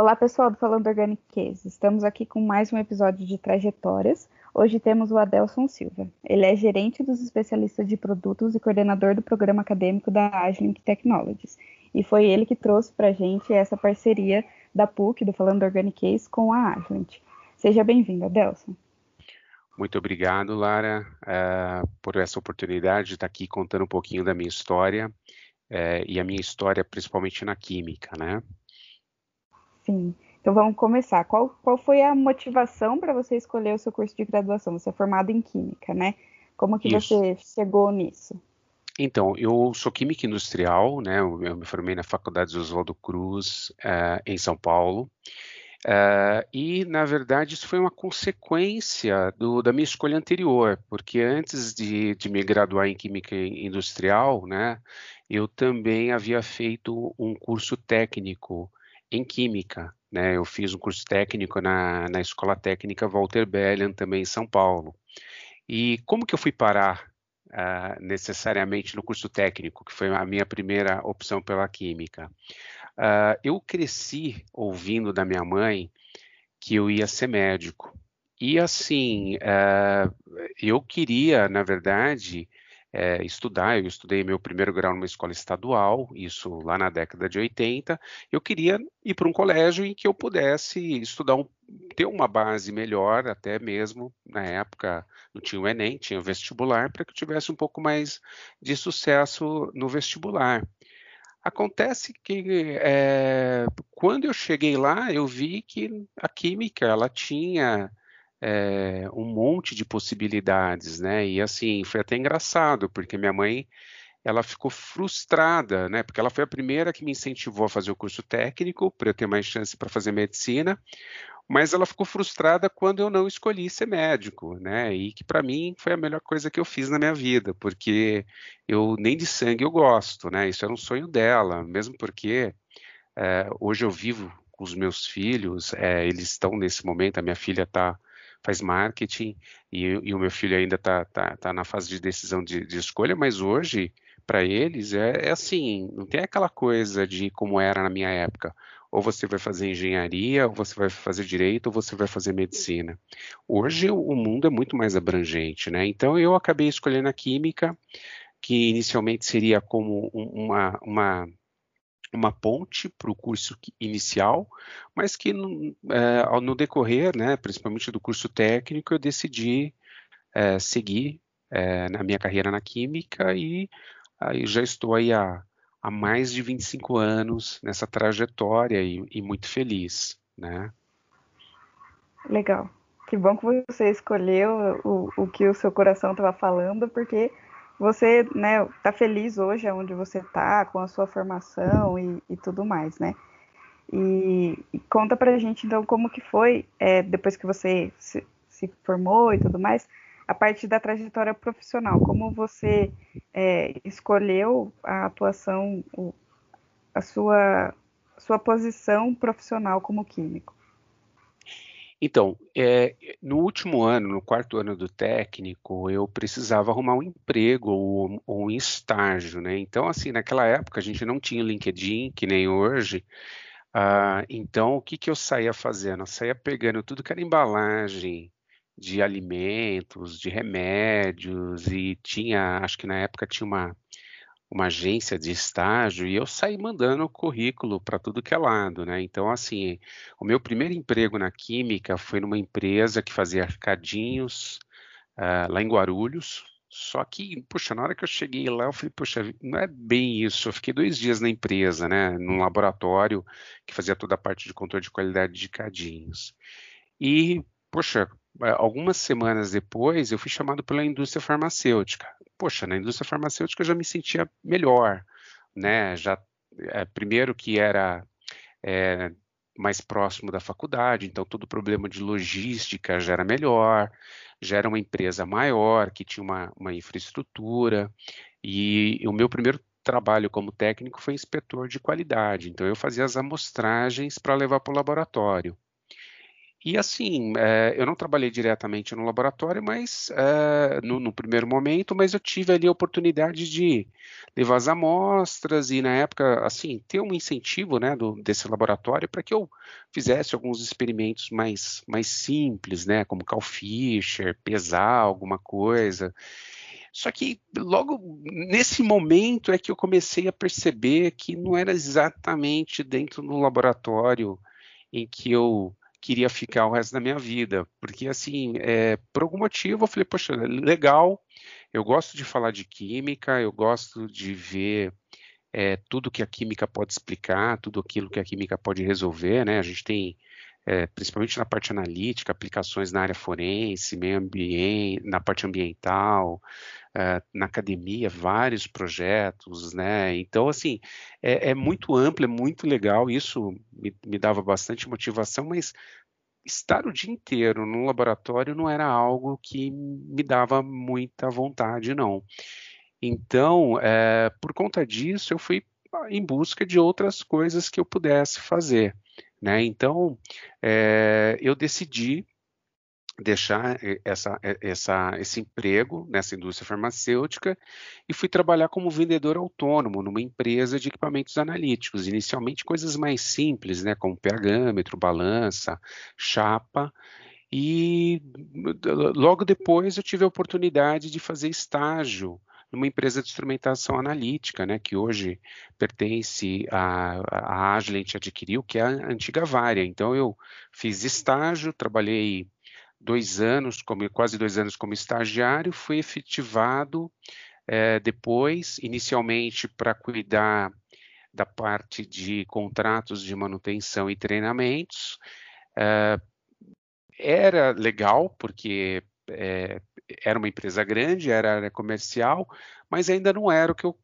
Olá, pessoal do Falando Organic Case. Estamos aqui com mais um episódio de Trajetórias. Hoje temos o Adelson Silva. Ele é gerente dos especialistas de produtos e coordenador do programa acadêmico da Aglink Technologies. E foi ele que trouxe para a gente essa parceria da PUC, do Falando Organic Case, com a Aglink. Seja bem-vindo, Adelson. Muito obrigado, Lara, uh, por essa oportunidade de estar aqui contando um pouquinho da minha história uh, e a minha história principalmente na química, né? Sim. Então vamos começar. Qual, qual foi a motivação para você escolher o seu curso de graduação? Você é formado em Química, né? Como que Isso. você chegou nisso? Então, eu sou química industrial, né? Eu, eu me formei na Faculdade Oswaldo Cruz, uh, em São Paulo. Uh, e, na verdade, isso foi uma consequência do, da minha escolha anterior, porque antes de, de, me graduar em Química Industrial, né, eu também havia feito um curso técnico em Química. Né? Eu fiz um curso técnico na, na Escola Técnica Walter Bellion, também em São Paulo. E como que eu fui parar uh, necessariamente no curso técnico, que foi a minha primeira opção pela Química? Uh, eu cresci ouvindo da minha mãe que eu ia ser médico. E assim, uh, eu queria, na verdade, é, estudar. Eu estudei meu primeiro grau numa escola estadual, isso lá na década de 80. Eu queria ir para um colégio em que eu pudesse estudar, um, ter uma base melhor, até mesmo na época não tinha o Enem, tinha o vestibular, para que eu tivesse um pouco mais de sucesso no vestibular. Acontece que é, quando eu cheguei lá, eu vi que a química ela tinha é, um monte de possibilidades, né? E assim, foi até engraçado, porque minha mãe ela ficou frustrada, né? Porque ela foi a primeira que me incentivou a fazer o curso técnico para eu ter mais chance para fazer medicina, mas ela ficou frustrada quando eu não escolhi ser médico, né? E que para mim foi a melhor coisa que eu fiz na minha vida, porque eu nem de sangue eu gosto, né? Isso era um sonho dela, mesmo porque é, hoje eu vivo com os meus filhos, é, eles estão nesse momento, a minha filha está faz marketing e, e o meu filho ainda está tá, tá na fase de decisão de, de escolha, mas hoje, para eles, é, é, assim, não tem aquela coisa de como era na minha época. Ou você vai fazer engenharia, ou você vai fazer direito, ou você vai fazer medicina. Hoje o mundo é muito mais abrangente, né? Então eu acabei escolhendo a química, que inicialmente seria como uma, uma uma ponte para o curso inicial, mas que no, é, no, decorrer, né, principalmente do curso técnico, eu decidi é, seguir é, na minha carreira na química e aí já estou aí há, há mais de 25 anos nessa trajetória e, e muito feliz, né? Legal. Que bom que você escolheu o, o que o seu coração estava falando, porque você, né, tá feliz hoje onde você tá, com a sua formação e, e tudo mais, né? E, e, conta pra gente, então, como que foi, é, depois que você se, se, formou e tudo mais, a parte da trajetória profissional, como você é, escolheu a atuação, o, a sua, sua posição profissional como químico. Então, é, no último ano, no quarto ano do técnico, eu precisava arrumar um emprego ou, ou, um estágio, né? Então, assim, naquela época a gente não tinha LinkedIn, que nem hoje. Uh, então, o que, que eu saía fazendo? Eu saía pegando tudo que era embalagem de alimentos, de remédios, e tinha, acho que na época tinha uma uma agência de estágio e eu saí mandando currículo para tudo que é lado, né? Então, assim, o meu primeiro emprego na química foi numa empresa que fazia arcadinhos uh, lá em Guarulhos. Só que, puxa, na hora que eu cheguei lá, eu falei, puxa, não é bem isso. Eu fiquei dois dias na empresa, né? Num laboratório que fazia toda a parte de controle de qualidade de cadinhos. E, poxa, algumas semanas depois, eu fui chamado pela indústria farmacêutica poxa, na indústria farmacêutica eu já me sentia melhor, né? Já é, primeiro que era é, mais próximo da faculdade, então todo o problema de logística já era melhor, já era uma empresa maior que tinha uma, uma infraestrutura e o meu primeiro trabalho como técnico foi inspetor de qualidade, então eu fazia as amostragens para levar para o laboratório. E assim, é, eu não trabalhei diretamente no laboratório, mas é, no, no, primeiro momento, mas eu tive ali a oportunidade de levar as amostras e na época, assim, ter um incentivo, né, do, desse laboratório para que eu fizesse alguns experimentos mais, mais simples, né, como Cal Fisher, pesar alguma coisa. Só que logo nesse momento é que eu comecei a perceber que não era exatamente dentro do laboratório em que eu queria ficar o resto da minha vida, porque assim, é, por algum motivo eu falei, poxa, legal, eu gosto de falar de química, eu gosto de ver é, tudo que a química pode explicar, tudo aquilo que a química pode resolver, né? A gente tem, é, principalmente na parte analítica, aplicações na área forense, meio ambiente, na parte ambiental, é, na academia, vários projetos, né? Então, assim, é, é muito amplo, é muito legal, isso me, me dava bastante motivação, mas estar o dia inteiro no laboratório não era algo que me dava muita vontade, não. Então, é, por conta disso, eu fui em busca de outras coisas que eu pudesse fazer. Né? Então, é, eu decidi deixar essa, essa, esse emprego nessa indústria farmacêutica e fui trabalhar como vendedor autônomo numa empresa de equipamentos analíticos, inicialmente coisas mais simples, né, como pergâmetro, balança, chapa, e logo depois eu tive a oportunidade de fazer estágio numa empresa de instrumentação analítica, né, que hoje pertence à, à Agilent adquiriu, que é a antiga Varia. Então eu fiz estágio, trabalhei dois anos, como, quase dois anos como estagiário, fui efetivado é, depois, inicialmente para cuidar da parte de contratos de manutenção e treinamentos. É, era legal, porque é, era uma empresa grande, era área comercial, mas ainda não era o que eu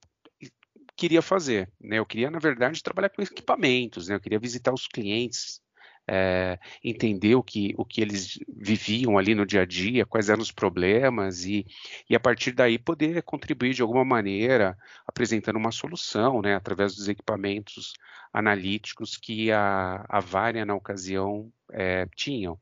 queria fazer. Né? Eu queria, na verdade, trabalhar com equipamentos, né? eu queria visitar os clientes é, entender o que, o que eles viviam ali no dia a dia, quais eram os problemas e, e a partir daí poder contribuir de alguma maneira apresentando uma solução, né, através dos equipamentos analíticos que a, a Varia na ocasião é, tinham.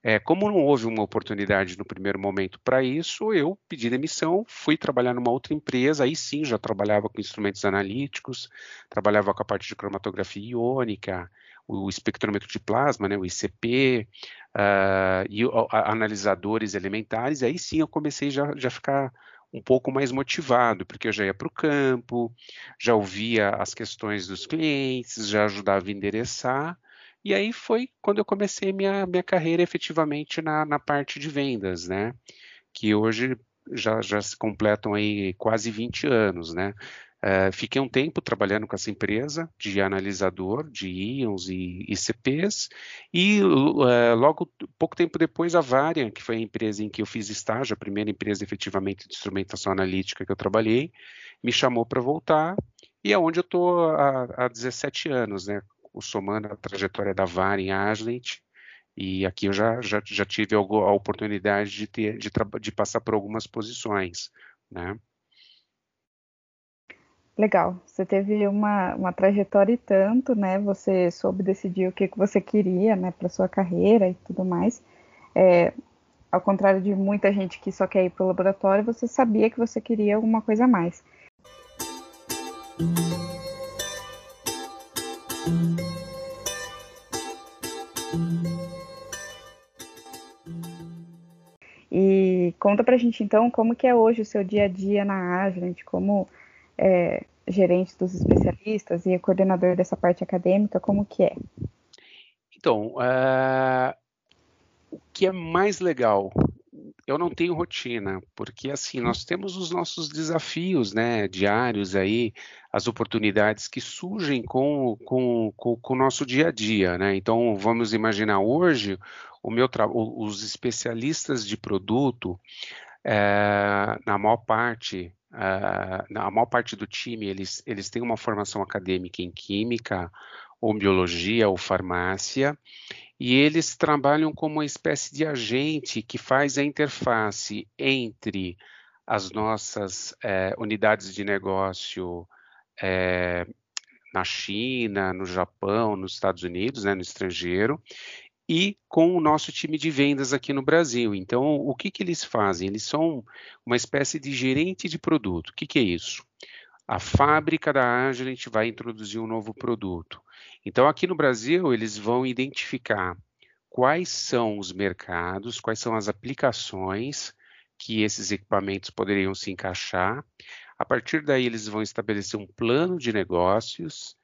É, como não houve uma oportunidade no primeiro momento para isso, eu pedi demissão, fui trabalhar numa outra empresa, aí sim já trabalhava com instrumentos analíticos, trabalhava com a parte de cromatografia iônica, o espectrômetro de plasma, né, o ICP, uh, ah, e analisadores elementares, aí sim eu comecei já, já ficar um pouco mais motivado, porque eu já ia para o campo, já ouvia as questões dos clientes, já ajudava a endereçar, e aí foi quando eu comecei minha, minha carreira efetivamente na, na parte de vendas, né? Que hoje já, já se completam aí quase 20 anos, né? Uh, fiquei um tempo trabalhando com essa empresa de analisador de íons e ICPs e uh, logo pouco tempo depois a Varian, que foi a empresa em que eu fiz estágio, a primeira empresa efetivamente de instrumentação analítica que eu trabalhei, me chamou para voltar e é onde eu estou há, há 17 anos, né, somando a trajetória da Varian em Agilent e aqui eu já, já, já tive a oportunidade de, ter, de, de passar por algumas posições, né. Legal, você teve uma, uma trajetória e tanto, né? Você soube decidir o que, que você queria, né, para sua carreira e tudo mais. É, ao contrário de muita gente que só quer ir para o laboratório, você sabia que você queria alguma coisa a mais. E conta pra gente então como que é hoje o seu dia a dia na Agilent, como é, gerente dos especialistas e coordenador dessa parte acadêmica, como que é? Então, uh, o que é mais legal? Eu não tenho rotina, porque assim, nós temos os nossos desafios né, diários aí, as oportunidades que surgem com, com, com, com o nosso dia a dia. Né? Então, vamos imaginar hoje, o meu os especialistas de produto, é, na maior parte, Uh, a maior parte do time eles, eles têm uma formação acadêmica em química, ou biologia, ou farmácia, e eles trabalham como uma espécie de agente que faz a interface entre as nossas eh, unidades de negócio eh, na China, no Japão, nos Estados Unidos, né, no estrangeiro, e com o nosso time de vendas aqui no Brasil. Então, o que, que eles fazem? Eles são uma espécie de gerente de produto. O que, que é isso? A fábrica da Agilent vai introduzir um novo produto. Então, aqui no Brasil, eles vão identificar quais são os mercados, quais são as aplicações que esses equipamentos poderiam se encaixar. A partir daí, eles vão estabelecer um plano de negócios,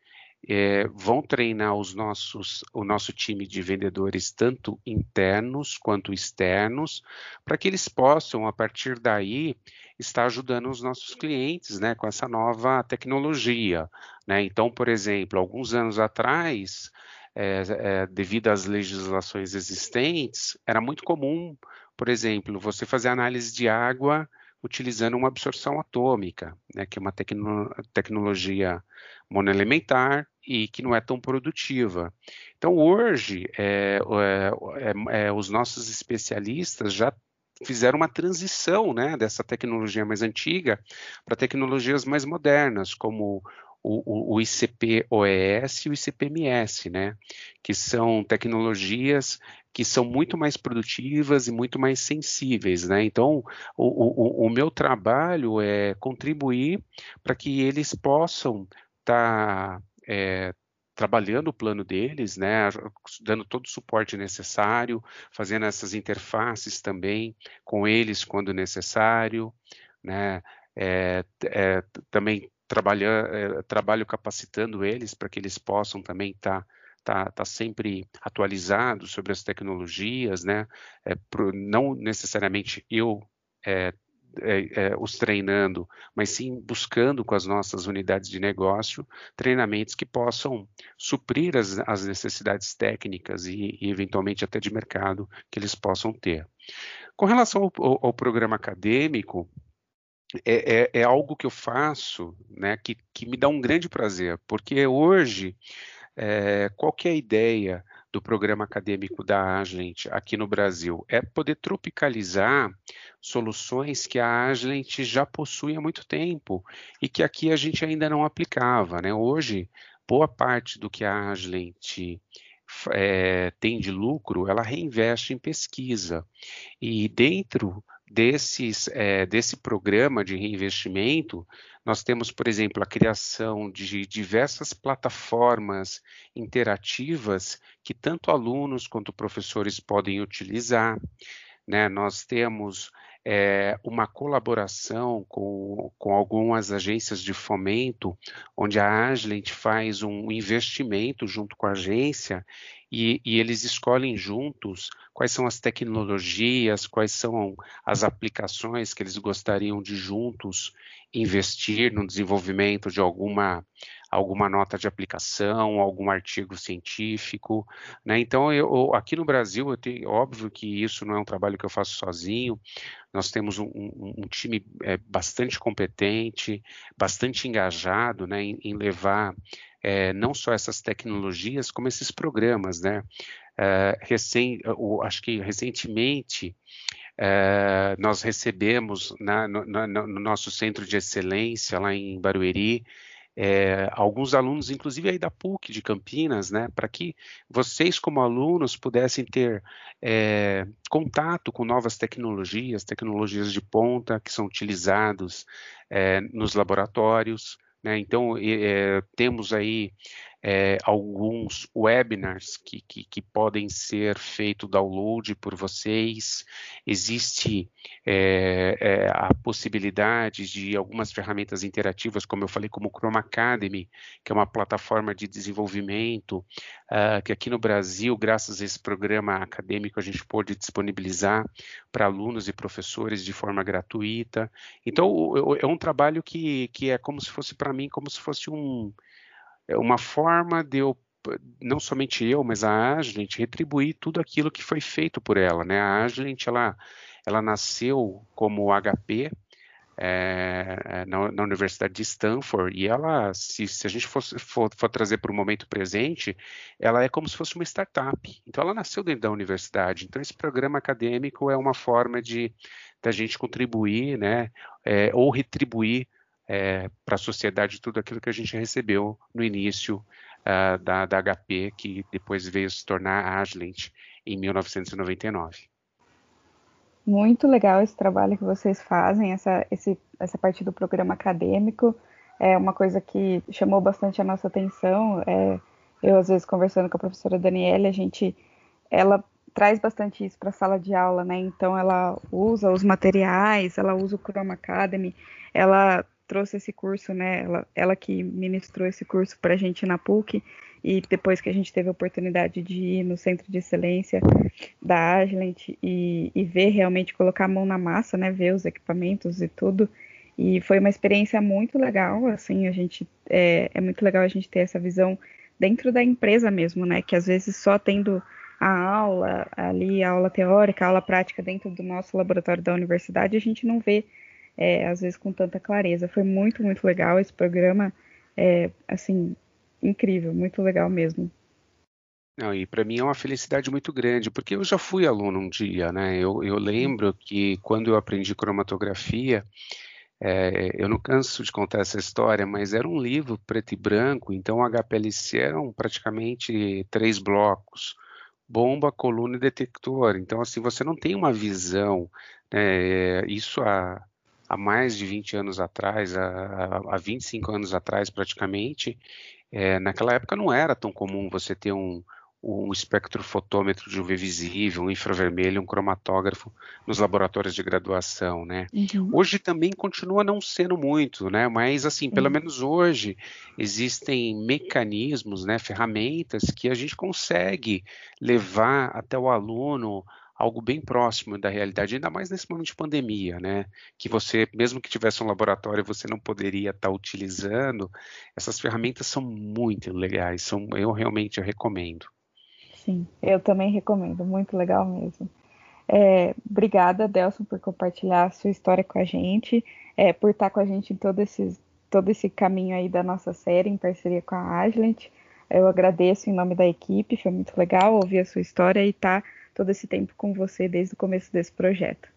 é, vão treinar os nossos, o nosso time de vendedores, tanto internos quanto externos, para que eles possam, a partir daí, estar ajudando os nossos clientes né, com essa nova tecnologia. Né? Então, por exemplo, alguns anos atrás, é, é, devido às legislações existentes, era muito comum, por exemplo, você fazer análise de água utilizando uma absorção atômica, né, que é uma tecno tecnologia monoelementar e que não é tão produtiva. Então, hoje, é, é, é, é os nossos especialistas já fizeram uma transição né, dessa tecnologia mais antiga para tecnologias mais modernas, como o, o, ICP-OES e o ICP-MS, né, que são tecnologias que são muito mais produtivas e muito mais sensíveis, né? Então, o, o, o meu trabalho é contribuir para que eles possam estar tá, é, trabalhando o plano deles, né, dando todo o suporte necessário, fazendo essas interfaces também com eles quando necessário, né, é, é, também trabalha, é, trabalho capacitando eles para que eles possam também estar tá, tá, tá sempre atualizados sobre as tecnologias, né? É, pro, não necessariamente eu é, é, é, os treinando, mas sim buscando com as nossas unidades de negócio treinamentos que possam suprir as, as necessidades técnicas e, e, eventualmente até de mercado que eles possam ter. Com relação ao, ao, ao programa acadêmico, é, é, é, algo que eu faço né, que, que me dá um grande prazer, porque hoje, é, qual que é a ideia do programa acadêmico da Agilent aqui no Brasil? É poder tropicalizar soluções que a Agilent já possui há muito tempo e que aqui a gente ainda não aplicava. Né? Hoje, boa parte do que a Agilent é, tem de lucro, ela reinveste em pesquisa. E dentro desses, é, desse programa de reinvestimento, nós temos, por exemplo, a criação de diversas plataformas interativas que tanto alunos quanto professores podem utilizar. Né? Nós temos é, uma colaboração com, com algumas agências de fomento, onde a Agilent faz um investimento junto com a agência e, e, eles escolhem juntos quais são as tecnologias, quais são as aplicações que eles gostariam de juntos investir no desenvolvimento de alguma alguma nota de aplicação, algum artigo científico, né? Então, eu, aqui no Brasil, eu tenho, óbvio que isso não é um trabalho que eu faço sozinho. Nós temos um, um, time é, bastante competente, bastante engajado, né, em, em levar é, não só essas tecnologias, como esses programas, né? É, recém, acho que recentemente é, nós recebemos na, no, no, nosso centro de excelência lá em Barueri é, alguns alunos, inclusive aí da PUC de Campinas, né, para que vocês, como alunos, pudessem ter é, contato com novas tecnologias, tecnologias de ponta que são utilizados é, nos laboratórios. Né? Então, temos aí é, alguns webinars que, que, que, podem ser feito download por vocês. Existe é, é, a possibilidade de algumas ferramentas interativas, como eu falei, como o Chrome Academy, que é uma plataforma de desenvolvimento, uh, que aqui no Brasil, graças a esse programa acadêmico, a gente pôde disponibilizar para alunos e professores de forma gratuita. Então, é um trabalho que, que é como se fosse para mim, como se fosse um uma forma de eu não somente eu, mas a Agilent retribuir tudo aquilo que foi feito por ela, né? A Agilent ela, ela nasceu como HP é, é, na, na, Universidade de Stanford e ela, se, se a gente fosse, for, for trazer para o momento presente, ela é como se fosse uma startup. Então ela nasceu dentro da universidade. Então esse programa acadêmico é uma forma de da gente contribuir, né? É, ou retribuir é, para a sociedade tudo aquilo que a gente recebeu no início uh, da, da, HP, que depois veio se tornar a Agilent em 1999. Muito legal esse trabalho que vocês fazem, essa, esse, essa parte do programa acadêmico. É uma coisa que chamou bastante a nossa atenção. É, eu, às vezes, conversando com a professora Daniela, a gente, ela traz bastante isso para a sala de aula, né? Então, ela usa os materiais, ela usa o Chroma Academy, ela trouxe esse curso, né? Ela, ela que ministrou esse curso para a gente na PUC e depois que a gente teve a oportunidade de ir no centro de excelência da Agilent e, e ver realmente colocar a mão na massa, né? Ver os equipamentos e tudo. E foi uma experiência muito legal, assim, a gente é, é muito legal a gente ter essa visão dentro da empresa mesmo, né? Que às vezes só tendo a aula ali, a aula teórica, a aula prática dentro do nosso laboratório da universidade, a gente não vê é, às vezes com tanta clareza. Foi muito, muito legal esse programa, é, assim, incrível, muito legal mesmo. Não, e para mim é uma felicidade muito grande, porque eu já fui aluno um dia, né? Eu, eu lembro que quando eu aprendi cromatografia, é, eu não canso de contar essa história, mas era um livro preto e branco, então o HPLC eram praticamente três blocos, bomba, coluna e detector. Então, assim, você não tem uma visão, né? Isso há há mais de 20 anos atrás, há, há 25 anos atrás praticamente, é, naquela época não era tão comum você ter um, um espectrofotômetro de UV visível, um infravermelho, um cromatógrafo nos laboratórios de graduação, né? Uhum. Hoje também continua não sendo muito, né? Mas assim, pelo uhum. menos hoje existem mecanismos, né, ferramentas que a gente consegue levar até o aluno algo bem próximo da realidade, ainda mais nesse momento de pandemia, né? Que você, mesmo que tivesse um laboratório, você não poderia estar utilizando. Essas ferramentas são muito legais, são, eu realmente recomendo. Sim, eu também recomendo, muito legal mesmo. É, obrigada, Delson, por compartilhar a sua história com a gente, é, por estar com a gente em todo esse, todo esse caminho aí da nossa série, em parceria com a Agilent. Eu agradeço em nome da equipe, foi muito legal ouvir a sua história e estar tá todo esse tempo com você desde o começo desse projeto.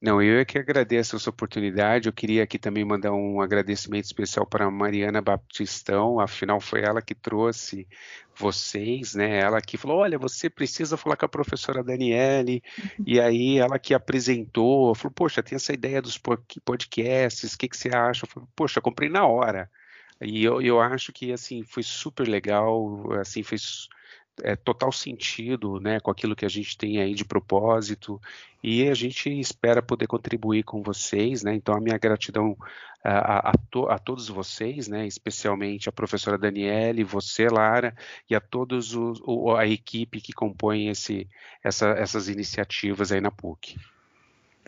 Não, eu é que agradeço essa oportunidade. Eu queria aqui também mandar um agradecimento especial para a Mariana Baptistão, afinal foi ela que trouxe vocês, né? Ela que falou: olha, você precisa falar com a professora Daniele, uhum. e aí ela que apresentou, falou: poxa, tem essa ideia dos podcasts, o que, que você acha? Eu falei, poxa, comprei na hora. E eu, eu acho que assim foi super legal, assim foi é, total sentido né, com aquilo que a gente tem aí de propósito e a gente espera poder contribuir com vocês, né? Então a minha gratidão a, a, to, a todos vocês, né? Especialmente a professora Daniele, você, Lara, e a todos os, o, a equipe que compõe esse, essa, essas iniciativas aí na PUC.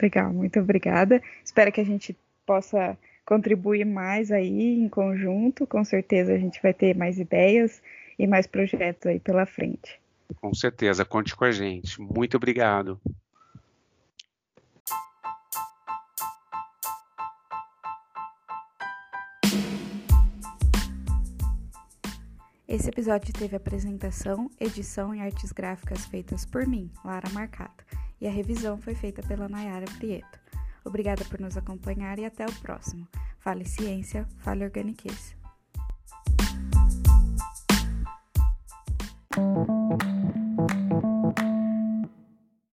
Legal, muito obrigada. Espero que a gente possa contribuir mais aí em conjunto. Com certeza a gente vai ter mais ideias e mais projetos aí pela frente. Com certeza, conte com a gente. Muito obrigado. Esse episódio teve apresentação, edição e artes gráficas feitas por mim, Lara Marcato, e a revisão foi feita pela Nayara Prieto. Obrigada por nos acompanhar e até o próximo. Fale ciência, fale organiquez.